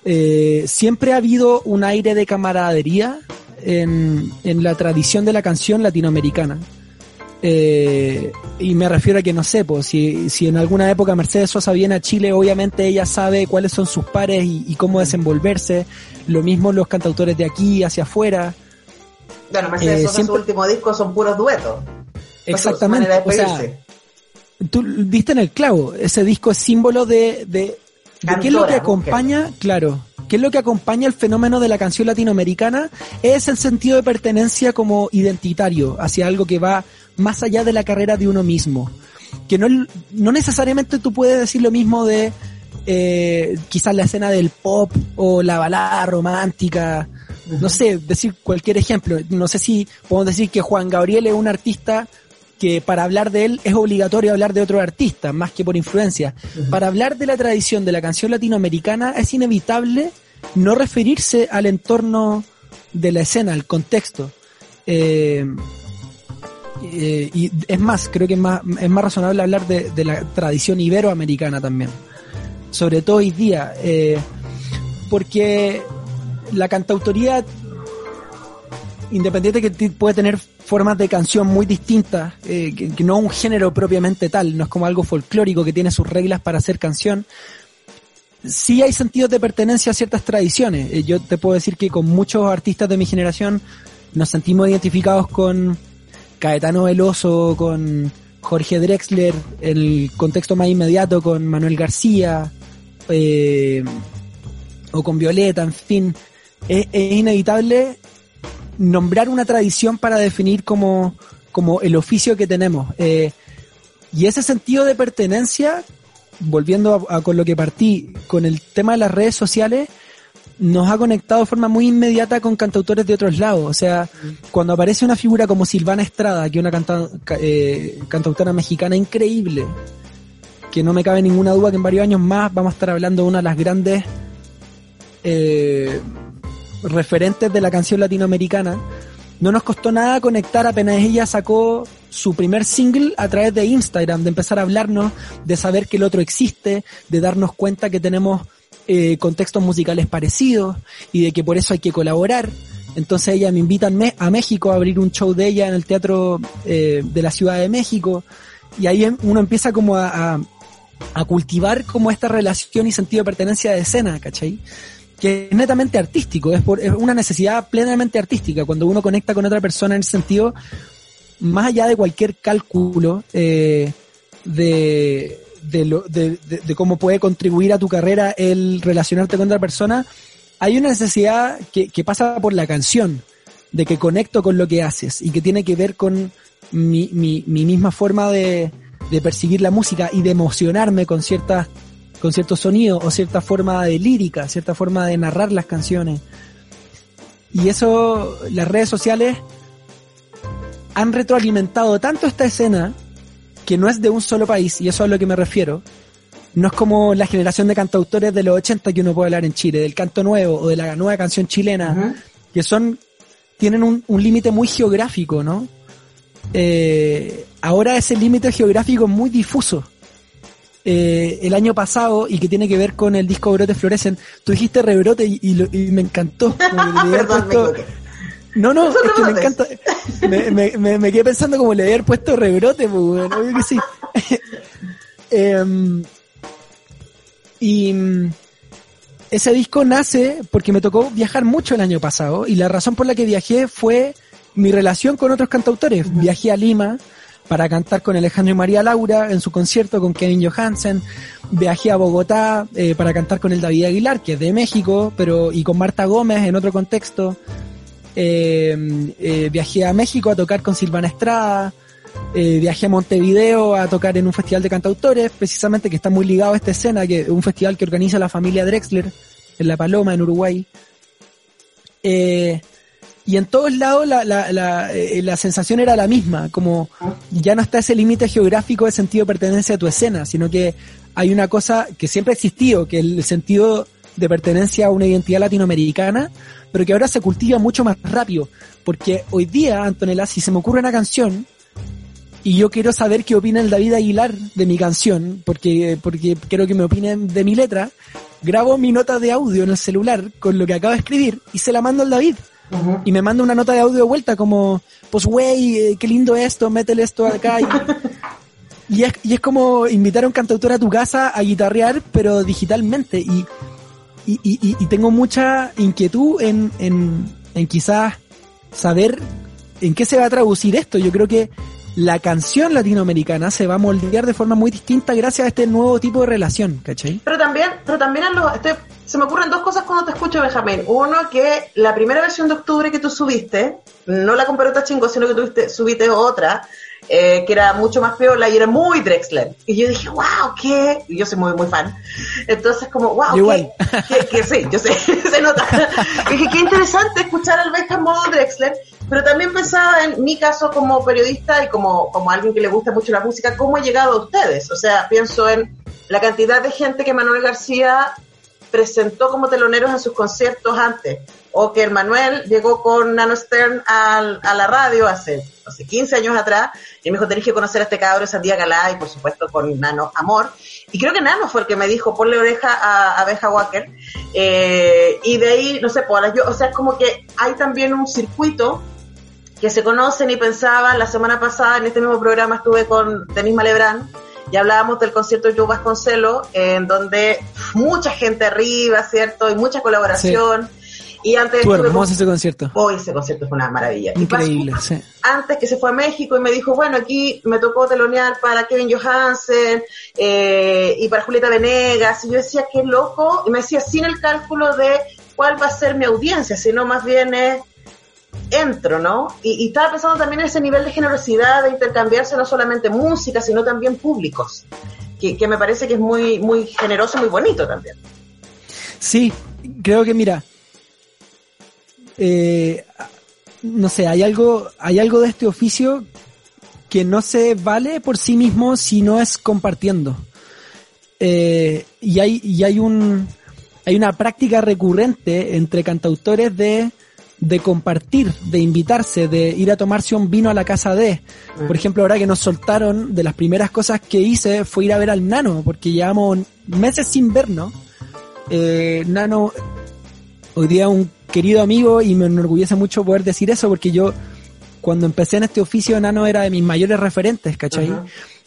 Eh, siempre ha habido un aire de camaradería en, en la tradición de la canción latinoamericana. Eh, y me refiero a que no sé, pues, si, si en alguna época Mercedes Sosa viene a Chile, obviamente ella sabe cuáles son sus pares y, cómo desenvolverse. Lo mismo los cantautores de aquí hacia afuera. Bueno, Mercedes eh, Sosa, su último disco son puros duetos. Exactamente. O sea, tú viste en el clavo, ese disco es símbolo de, de, qué es lo que acompaña, claro, qué es lo que acompaña el fenómeno de la canción latinoamericana, es el sentido de pertenencia como identitario hacia algo que va más allá de la carrera de uno mismo. Que no, no necesariamente tú puedes decir lo mismo de eh, quizás la escena del pop o la balada romántica. No sé, decir cualquier ejemplo. No sé si podemos decir que Juan Gabriel es un artista que para hablar de él es obligatorio hablar de otro artista, más que por influencia. Para hablar de la tradición de la canción latinoamericana es inevitable no referirse al entorno de la escena, al contexto. Eh, eh, y es más, creo que es más, es más razonable hablar de, la tradición iberoamericana también. Sobre todo hoy día. Eh, porque la cantautoría, independiente que puede tener formas de canción muy distintas, eh, que, no un género propiamente tal, no es como algo folclórico que tiene sus reglas para hacer canción, sí hay sentidos de pertenencia a ciertas tradiciones. yo te puedo decir que con muchos artistas de mi generación nos sentimos identificados con Caetano Veloso, con Jorge Drexler, el contexto más inmediato con Manuel García, eh, o con Violeta, en fin. Es, inevitable nombrar una tradición para definir como, como el oficio que tenemos. Eh, y ese sentido de pertenencia, volviendo a, con lo que partí, con el tema de las redes sociales, nos ha conectado de forma muy inmediata con cantautores de otros lados. O sea, cuando aparece una figura como Silvana Estrada, que es una eh, cantautora mexicana increíble, que no me cabe ninguna duda que en varios años más vamos a estar hablando de una de las grandes eh, referentes de la canción latinoamericana, no nos costó nada conectar apenas ella sacó su primer single a través de Instagram, de empezar a hablarnos, de saber que el otro existe, de darnos cuenta que tenemos eh, contextos musicales parecidos y de que por eso hay que colaborar. Entonces ella me invita a México a abrir un show de ella en el Teatro eh, de la Ciudad de México y ahí em, uno empieza como a, a, cultivar como esta relación y sentido de pertenencia de escena, ¿cachai? Que es netamente artístico, es, por, es una necesidad plenamente artística. Cuando uno conecta con otra persona en ese sentido, más allá de cualquier cálculo eh, de, de, lo, de, de, cómo puede contribuir a tu carrera el relacionarte con otra persona, hay una necesidad que, que pasa por la canción, de que conecto con lo que haces y que tiene que ver con mi, mi, mi misma forma de, de percibir la música y de emocionarme con ciertas con ciertos sonidos o cierta forma de lírica, cierta forma de narrar las canciones. Y eso, las redes sociales han retroalimentado tanto esta escena que no es de un solo país, y eso es a lo que me refiero. No es como la generación de cantautores de los 80 que uno puede hablar en Chile, del canto nuevo o de la nueva canción chilena, que son, tienen un, límite muy geográfico, ¿no? Eh, ahora ese límite geográfico es muy difuso. Eh, el año pasado y que tiene que ver con el disco Brote Florecen, tú dijiste rebrote y, me encantó. [laughs] No, no, es que me encanta. Me, me, quedé pensando como le había puesto rebrote, pues, bueno, obvio que sí. [laughs] Em, y mm, ese disco nace porque me tocó viajar mucho el año pasado y la razón por la que viajé fue mi relación con otros cantautores. Viajé a Lima para cantar con Alejandro y María Laura en su concierto con Kevin Johansen. Viajé a Bogotá eh, para cantar con el David Aguilar, que es de México, pero y con Marta Gómez en otro contexto. Eh, eh, viajé a México a tocar con Silvana Estrada, eh, viajé a Montevideo a tocar en un festival de cantautores, precisamente que está muy ligado a esta escena, que es un festival que organiza la familia Drexler en La Paloma, en Uruguay. y en todos lados la, la, la, sensación era la misma, como ya no está ese límite geográfico de sentido de pertenencia a tu escena, sino que hay una cosa que siempre ha existido, que el sentido de pertenencia a una identidad latinoamericana, pero que ahora se cultiva mucho más rápido. Porque hoy día, Antonella, si se me ocurre una canción, y yo quiero saber qué opina el David Aguilar de mi canción, porque, porque quiero que me opinen de mi letra. Grabo mi nota de audio en el celular con lo que acabo de escribir y se la mando al David. Y me manda una nota de audio de vuelta como, pues güey, eh, qué lindo esto, métele esto acá. Y, [laughs] es, y es como invitar a un cantautor a tu casa a guitarrear, pero digitalmente. Y, y, y, y tengo mucha inquietud en, en, en quizás saber en qué se va a traducir esto. Yo creo que la canción latinoamericana se va a moldear de forma muy distinta gracias a este nuevo tipo de relación, ¿cachai? Pero también, pero también los, este, se me ocurren dos cosas cuando te escucho, Benjamín. Uno, que la primera versión de octubre que tú subiste, no la con Perota Chingo, sino que tuviste, subiste otra, eh, que era mucho más piola y era muy Drexler. Y yo dije, wow, ¿qué? Y yo soy muy, muy fan. Entonces, como, wow, Igual. [laughs] ¿qué? Que sí, yo sé, [laughs] se nota. Y dije, qué interesante escuchar al en modo Drexler, pero también pensaba en mi caso como periodista y como, como alguien que le gusta mucho la música, cómo he llegado a ustedes. O sea, pienso en la cantidad de gente que Manuel García presentó como teloneros en sus conciertos antes, o que el Manuel llegó con Nano Stern al- a la radio hace, hace 15 años atrás, y me dijo, tenés que conocer a este cabro, Sandía Galá, y por supuesto con Nano Amor. Y creo que Nano fue el que me dijo, ponle oreja a, a Benja Walker. Eh, y de ahí, no sé, pues, yo, o sea, es como que hay también un circuito que se conocen y pensaban, la semana pasada en este mismo programa estuve con Denis Malebrán y hablábamos del concierto de Joe Vasconcelos, en donde mucha gente arriba, ¿cierto? Y mucha colaboración. Y antes estuve hermoso ese concierto. Hoy ese concierto fue una maravilla. Y Increíble, pasó- sí. Antes que se fue a México y me dijo, bueno, aquí me tocó telonear para Kevin Johansen eh, y para Julieta Venegas. Y yo decía, qué loco. Y me decía, sin el cálculo de cuál va a ser mi audiencia, sino más bien es entro, ¿no? Y, estaba pensando también en ese nivel de generosidad, de intercambiarse no solamente música, sino también públicos, que, que me parece que es muy, muy generoso, muy bonito también. Sí, creo que mira, eh, no sé, hay algo, hay algo de este oficio que no se vale por sí mismo si no es compartiendo. Eh, y hay, y hay un, hay una práctica recurrente entre cantautores de, de compartir, de invitarse, de ir a tomarse un vino a la casa de. Por ejemplo, ahora que nos soltaron, de las primeras cosas que hice fue ir a ver al Nano, porque llevamos meses sin vernos. Eh, Nano, hoy día un querido amigo y me enorgullece mucho poder decir eso porque yo cuando empecé en este oficio Nano era de mis mayores referentes, ¿cachai? Ajá.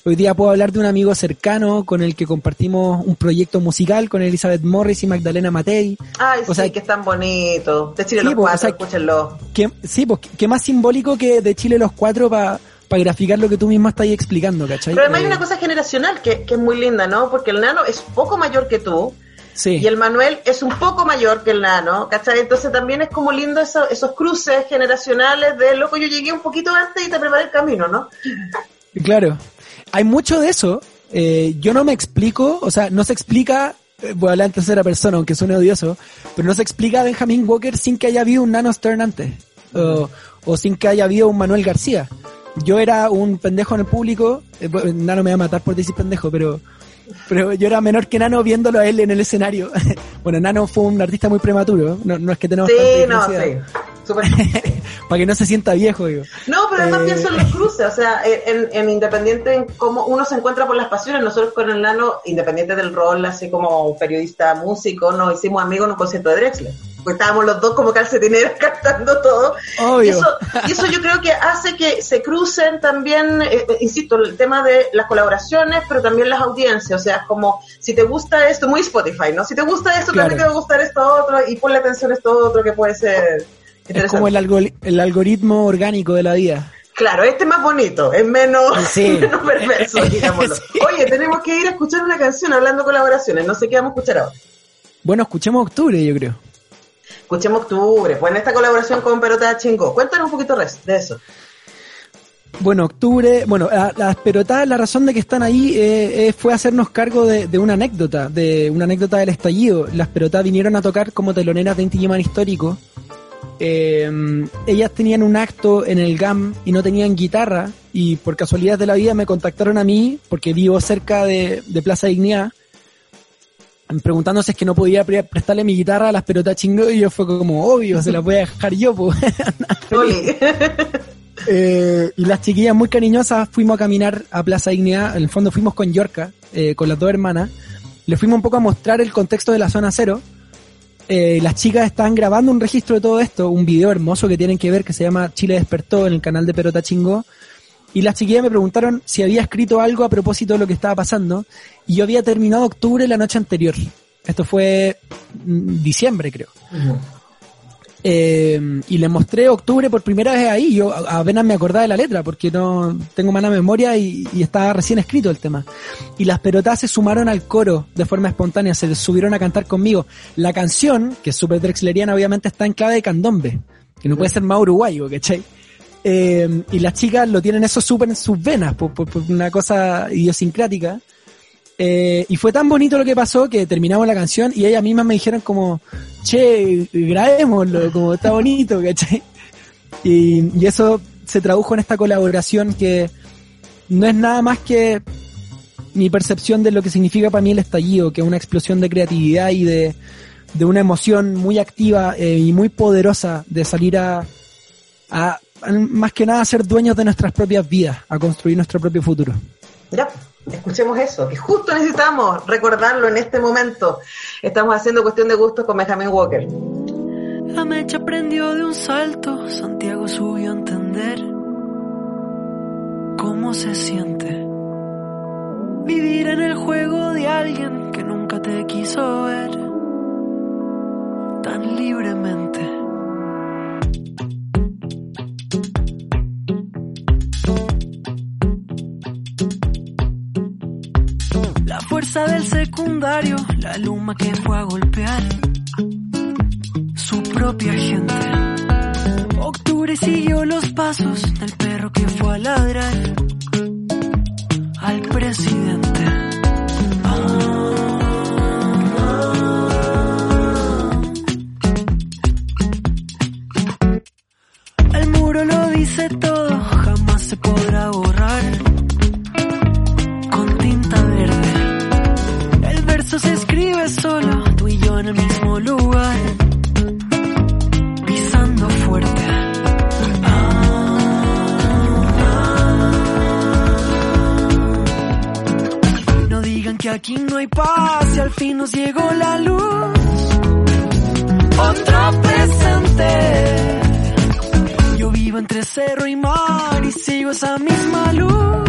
Hoy día puedo hablar de un amigo cercano con el que compartimos un proyecto musical con Elizabeth Morris y Magdalena Matei. Ay, O sí, sea, que es tan bonito. De Chile Sí, los pues, cuatro, o sea, escúchenlo. ¿Qué, sí, pues, ¿qué más simbólico que de Chile los cuatro para graficar lo que tú mismo estás explicando, ¿cachai? Pero además hay Eh, una cosa generacional que, que es muy linda, ¿no? Porque el nano es poco mayor que tú Sí. y el Manuel es un poco mayor que el nano, ¿cachai? Entonces también es como lindo eso- esos cruces generacionales de, loco, yo llegué un poquito antes y te preparé el camino, ¿no? Claro. Hay mucho de eso. Eh, yo no me explico, o sea, no se explica, eh, voy a hablar en tercera persona, aunque suene odioso, pero no se explica a Benjamin Walker sin que haya habido un Nano Stern antes, o, o sin que haya habido un Manuel García. Yo era un pendejo en el público, eh, Nano me va a matar por decir pendejo, pero, pero yo era menor que Nano viéndolo a él en el escenario. [laughs] bueno, Nano fue un artista muy prematuro, no, no es que tenemos Sí, no, sí. Súper- [laughs] para que no se sienta viejo, digo. No, pero además Eh. pienso en los cruces, o sea, en, en independiente en cómo uno se encuentra por las pasiones. Nosotros con el nano, independiente del rol, así como periodista, músico, nos hicimos amigos en un concierto de Drexler. Pues estábamos los dos como calcetineros [laughs] cantando todo. Y Obvio. eso, y eso yo creo que hace que se crucen también, eh, eh, insisto, el tema de las colaboraciones, pero también las audiencias. O sea, como si te gusta esto, muy Spotify, ¿no? Si te gusta esto, Claro. también te va a gustar esto otro, y ponle atención a esto otro que puede ser Es como el, algori- el algoritmo orgánico de la vida. Claro, este es más bonito, es menos, Sí. [laughs] menos perverso, [laughs] digámoslo. Sí. Oye, tenemos que ir a escuchar una canción hablando de colaboraciones, no sé qué vamos a escuchar ahora. Bueno, escuchemos octubre, yo creo. Escuchemos Octubre, pues en esta colaboración con Perota Chingo. Cuéntanos un poquito de eso. Bueno, octubre, bueno, la- las pelotadas, la razón de que están ahí eh, eh, fue hacernos cargo de, de una anécdota, de una anécdota del estallido. Las pelotadas vinieron a tocar como teloneras de Inti histórico. Eh, ellas tenían un acto en el GAM y no tenían guitarra y por casualidad de la vida me contactaron a mí porque vivo cerca de, de Plaza Dignidad preguntándose es que no podía pre- prestarle mi guitarra a las pelotas chingo y yo fue como obvio, se las voy a dejar yo pues. [laughs] [laughs] Eh, y las chiquillas muy cariñosas fuimos a caminar a Plaza Ignea, en el fondo fuimos con Yorka, eh, con las dos hermanas, le fuimos un poco a mostrar el contexto de la zona cero. Eh, las chicas están grabando un registro de todo esto, un video hermoso que tienen que ver que se llama Chile despertó en el canal de Perota Chingó. Y las chiquillas me preguntaron si había escrito algo a propósito de lo que estaba pasando. Y yo había terminado octubre la noche anterior. Esto fue mm, diciembre, creo. Eh, y le mostré octubre por primera vez ahí. Yo apenas me acordaba de la letra porque no tengo mala memoria y, estaba recién escrito el tema. Y las pelotas se sumaron al coro de forma espontánea, se subieron a cantar conmigo. La canción, que es súper drexleriana, obviamente está en clave de candombe, que no puede ser más uruguayo, ¿cachai? Eh, y las chicas lo tienen eso súper en sus venas, por una cosa idiosincrática. Eh, y fue tan bonito lo que pasó que terminamos la canción y ellas mismas me dijeron como, che, grabémoslo, como está bonito, ¿cachai? Y, eso se tradujo en esta colaboración que no es nada más que mi percepción de lo que significa para mí el estallido, que es una explosión de creatividad y de, una emoción muy activa eh, y muy poderosa de salir a, a, más que nada, a ser dueños de nuestras propias vidas, a construir nuestro propio futuro. Ya, escuchemos eso, que justo necesitamos recordarlo en este momento. Estamos haciendo cuestión de gustos con Benjamin Walker. La mecha prendió de un salto, Santiago subió a entender cómo se siente vivir en el juego de alguien que nunca te quiso ver tan libremente. Del secundario, la luma que fue a golpear su propia gente. Octubre siguió los pasos del perro que fue a ladrar al presidente. El muro lo dice todo, jamás se podrá borrar que aquí no hay paz y al fin nos llegó la luz. Otro presente. Yo vivo entre cerro y mar y sigo esa misma luz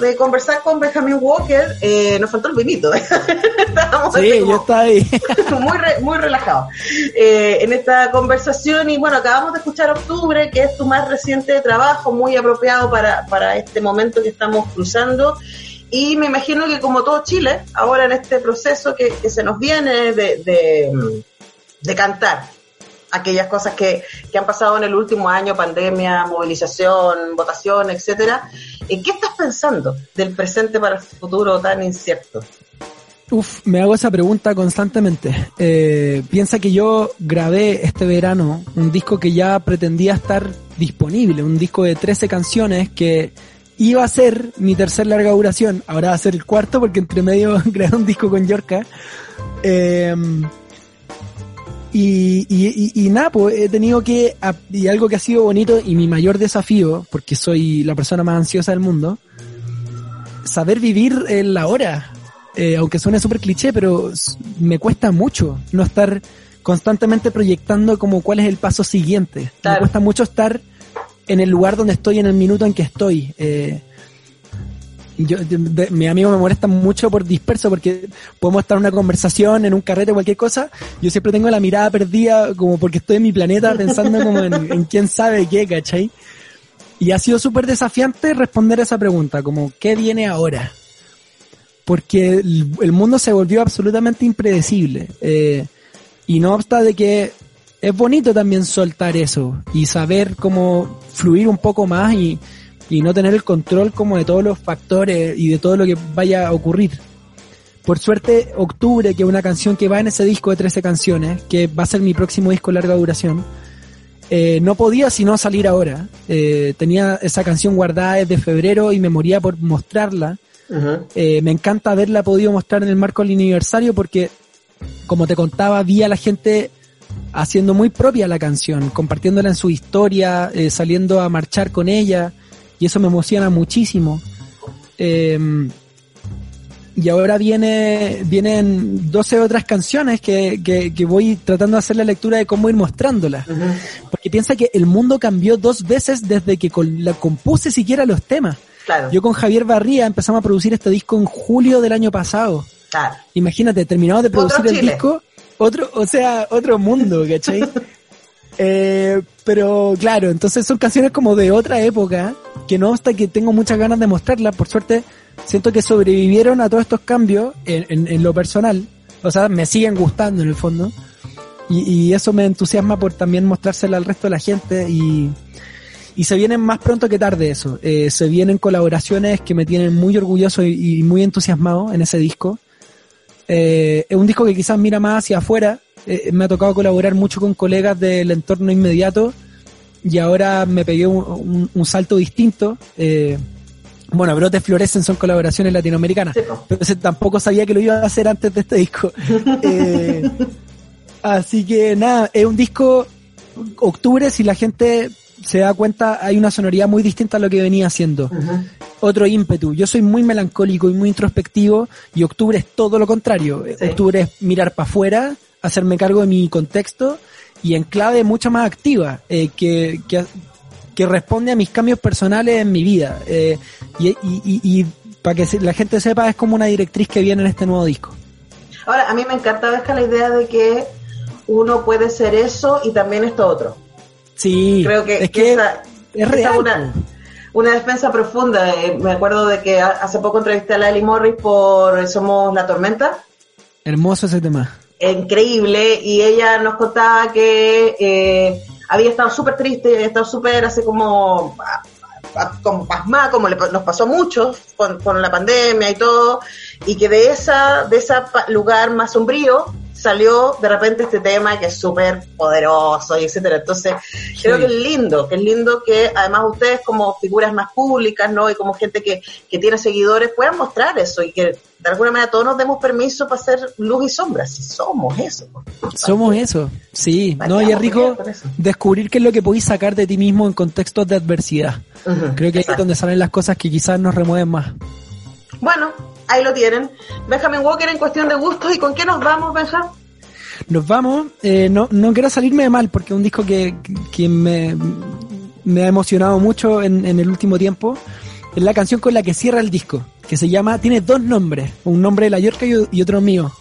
de conversar con Benjamin Walker. Eh, nos faltó el vinito. [laughs] sí, yo estaba ahí. [laughs] muy, muy relajado eh, en esta conversación. Y bueno, acabamos de escuchar Octubre, que es tu más reciente trabajo, muy apropiado para, para este momento que estamos cruzando. Y me imagino que como todo Chile, ahora en este proceso que, se nos viene de, de, de cantar, aquellas cosas que, que, han pasado en el último año, pandemia, movilización, votación, etcétera. ¿En qué estás pensando del presente para el futuro tan incierto? Uf, me hago esa pregunta constantemente. Eh, piensa que yo grabé este verano un disco que ya pretendía estar disponible, un disco de 13 canciones que iba a ser mi tercer larga duración, ahora va a ser el cuarto porque entre medio [laughs] grabé un disco con Yorka. Eh, y, y, y, nada, pues he tenido que, y algo que ha sido bonito y mi mayor desafío, porque soy la persona más ansiosa del mundo, saber vivir en la hora. Eh, aunque suene súper cliché, pero me cuesta mucho no estar constantemente proyectando como cuál es el paso siguiente. Me cuesta mucho estar en el lugar donde estoy, en el minuto en que estoy. Eh, yo, mi amigo me molesta mucho por disperso porque podemos estar en una conversación, en un carrete, cualquier cosa. Yo siempre tengo la mirada perdida como porque estoy en mi planeta pensando como en, [laughs] quién sabe qué, ¿cachai? Y ha sido súper desafiante responder esa pregunta, como ¿qué viene ahora? Porque el, mundo se volvió absolutamente impredecible. Eh, y no obsta de que es bonito también soltar eso y saber cómo fluir un poco más y, y no tener el control como de todos los factores y de todo lo que vaya a ocurrir. Por suerte, Octubre, que es una canción que va en ese disco de 13 canciones, que va a ser mi próximo disco larga duración, eh, no podía sino salir ahora. Eh, tenía esa canción guardada desde febrero y me moría por mostrarla. Eh, me encanta haberla podido mostrar en el marco del aniversario porque, como te contaba, vi a la gente haciendo muy propia la canción, compartiéndola en su historia, saliendo a marchar con ella y eso me emociona muchísimo. Em, y ahora viene, vienen 12 otras canciones que, que, voy tratando de hacer la lectura de cómo ir mostrándolas. Porque piensa que el mundo cambió dos veces desde que la compuse siquiera los temas. Yo con Javier Barría empezamos a producir este disco en julio del año pasado. Imagínate, terminamos de producir el disco, otro, o sea, otro mundo, ¿cachai? [laughs] Eh, pero claro, entonces son canciones como de otra época, que no hasta que tengo muchas ganas de mostrarlas, por suerte siento que sobrevivieron a todos estos cambios en, lo personal, o sea, me siguen gustando en el fondo, y, eso me entusiasma por también mostrársela al resto de la gente y, y se vienen más pronto que tarde eso, eh, se vienen colaboraciones que me tienen muy orgulloso y, muy entusiasmado en ese disco. Eh, es un disco que quizás mira más hacia afuera, eh, me ha tocado colaborar mucho con colegas del entorno inmediato y ahora me pegué un, salto distinto. Eh, bueno, Brotes Florecen son colaboraciones latinoamericanas, pero tampoco sabía que lo iba a hacer antes de este disco. [laughs] Eh, así que nada, es un disco octubre, si la gente se da cuenta, hay una sonoridad muy distinta a lo que venía haciendo. Otro ímpetu. Yo soy muy melancólico y muy introspectivo y octubre es todo lo contrario. Octubre es mirar para afuera, hacerme cargo de mi contexto y en clave mucho más activa, eh, que, que, responde a mis cambios personales en mi vida. Eh, y, y, y, para que la gente sepa, es como una directriz que viene en este nuevo disco. Ahora, a mí me encanta ves la idea de que uno puede ser eso y también esto otro. Sí, creo que, es que esa, es real. Una, una defensa profunda. Eh, me acuerdo de que hace poco entrevisté a Lali Morris por Somos la Tormenta. Hermoso ese tema increíble y ella nos contaba que eh, había estado súper triste, había estado súper así como, como pasmada, como le, nos pasó mucho con, con, la pandemia y todo, y que de esa de ese lugar más sombrío salió de repente este tema que es súper poderoso y etcétera. Entonces, creo que es lindo, que es lindo que además ustedes como figuras más públicas, ¿no? Y como gente que, que tiene seguidores puedan mostrar eso y que de alguna manera todos nos demos permiso para hacer luz y sombra, si somos eso. Somos eso, sí. no, y es rico descubrir qué es lo que podéis sacar de ti mismo en contextos de adversidad. Creo que ahí es donde salen las cosas que quizás nos remueven más. Bueno, ahí lo tienen. Benjamin Walker en cuestión de gustos. ¿Y con qué nos vamos, Benjamin? Nos vamos. Eh, no, no quiero salirme de mal porque un disco que, que me, me ha emocionado mucho en, en, el último tiempo. Es la canción con la que cierra el disco, que se llama, tiene dos nombres, un nombre de la Yorca y, otro mío.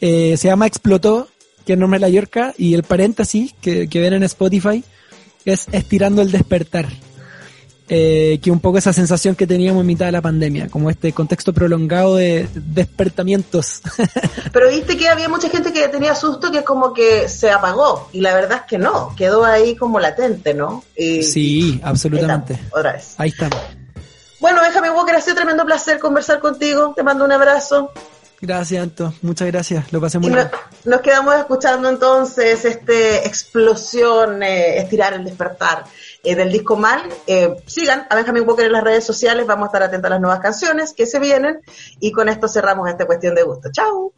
Eh, se llama Explotó, que es el nombre de la Yorca, y el paréntesis que, que ven en Spotify es Estirando el Despertar eh, que un poco esa sensación que teníamos en mitad de la pandemia, como este contexto prolongado de despertamientos. [laughs] Pero viste que había mucha gente que tenía susto que como que se apagó, y la verdad es que no, quedó ahí como latente, ¿no? sí, absolutamente. otra vez. Ahí estamos. Bueno, déjame Walker, ha sido tremendo placer conversar contigo, te mando un abrazo. Gracias, Anto. Muchas gracias. Lo pasé muy bien. Nos, quedamos escuchando entonces este explosión, eh, estirar el despertar eh, del disco Mal. Eh, sigan a Benjamin Walker en las redes sociales, vamos a estar atentos a las nuevas canciones que se vienen y con esto cerramos esta cuestión de gusto. Chao.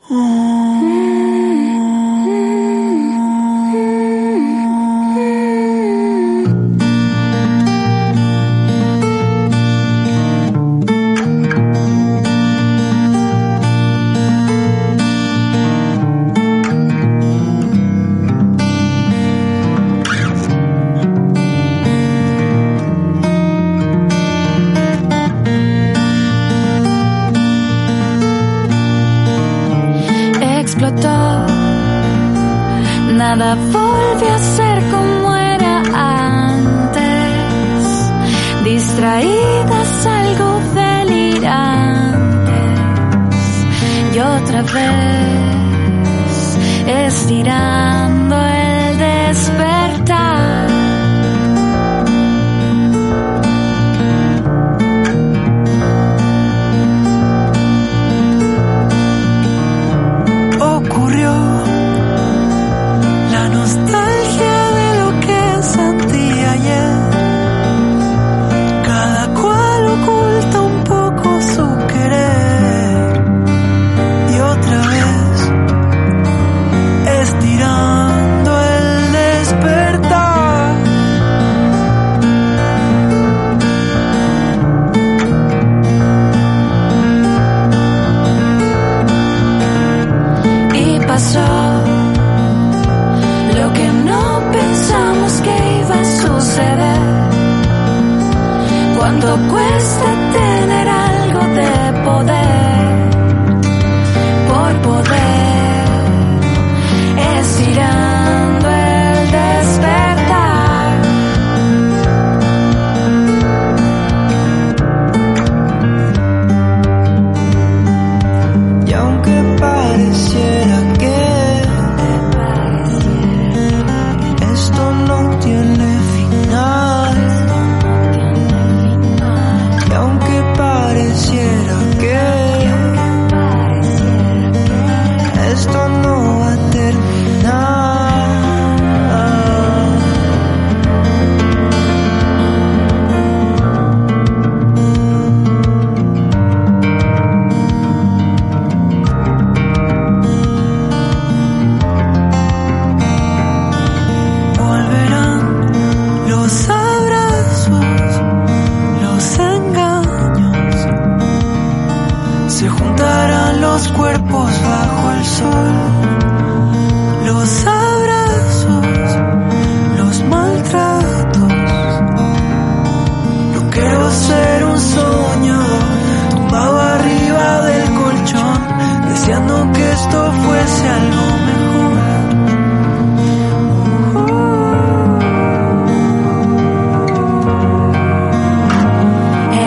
deseando que esto fuese algo mejor.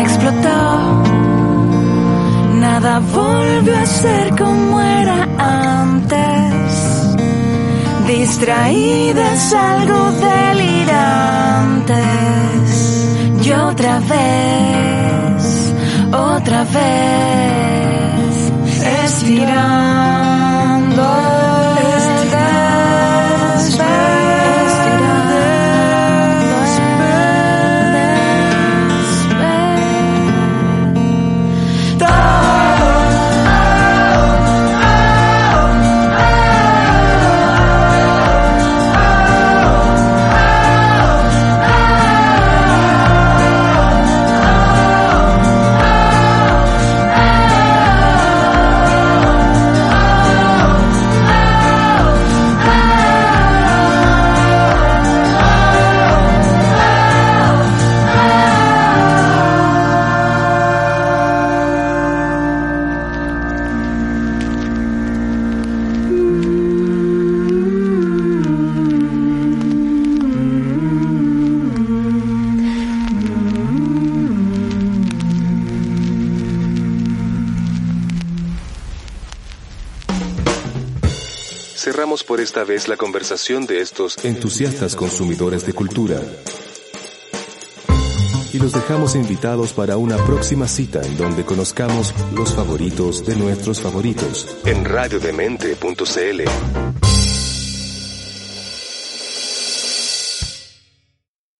Explotó, nada volvió a ser como era antes. Distraídas, algo delirantes. Y otra vez, otra vez. existirá. Esta vez la conversación de estos entusiastas consumidores de cultura. Y los dejamos invitados para una próxima cita en donde conozcamos los favoritos de nuestros favoritos en radiodemente.cl.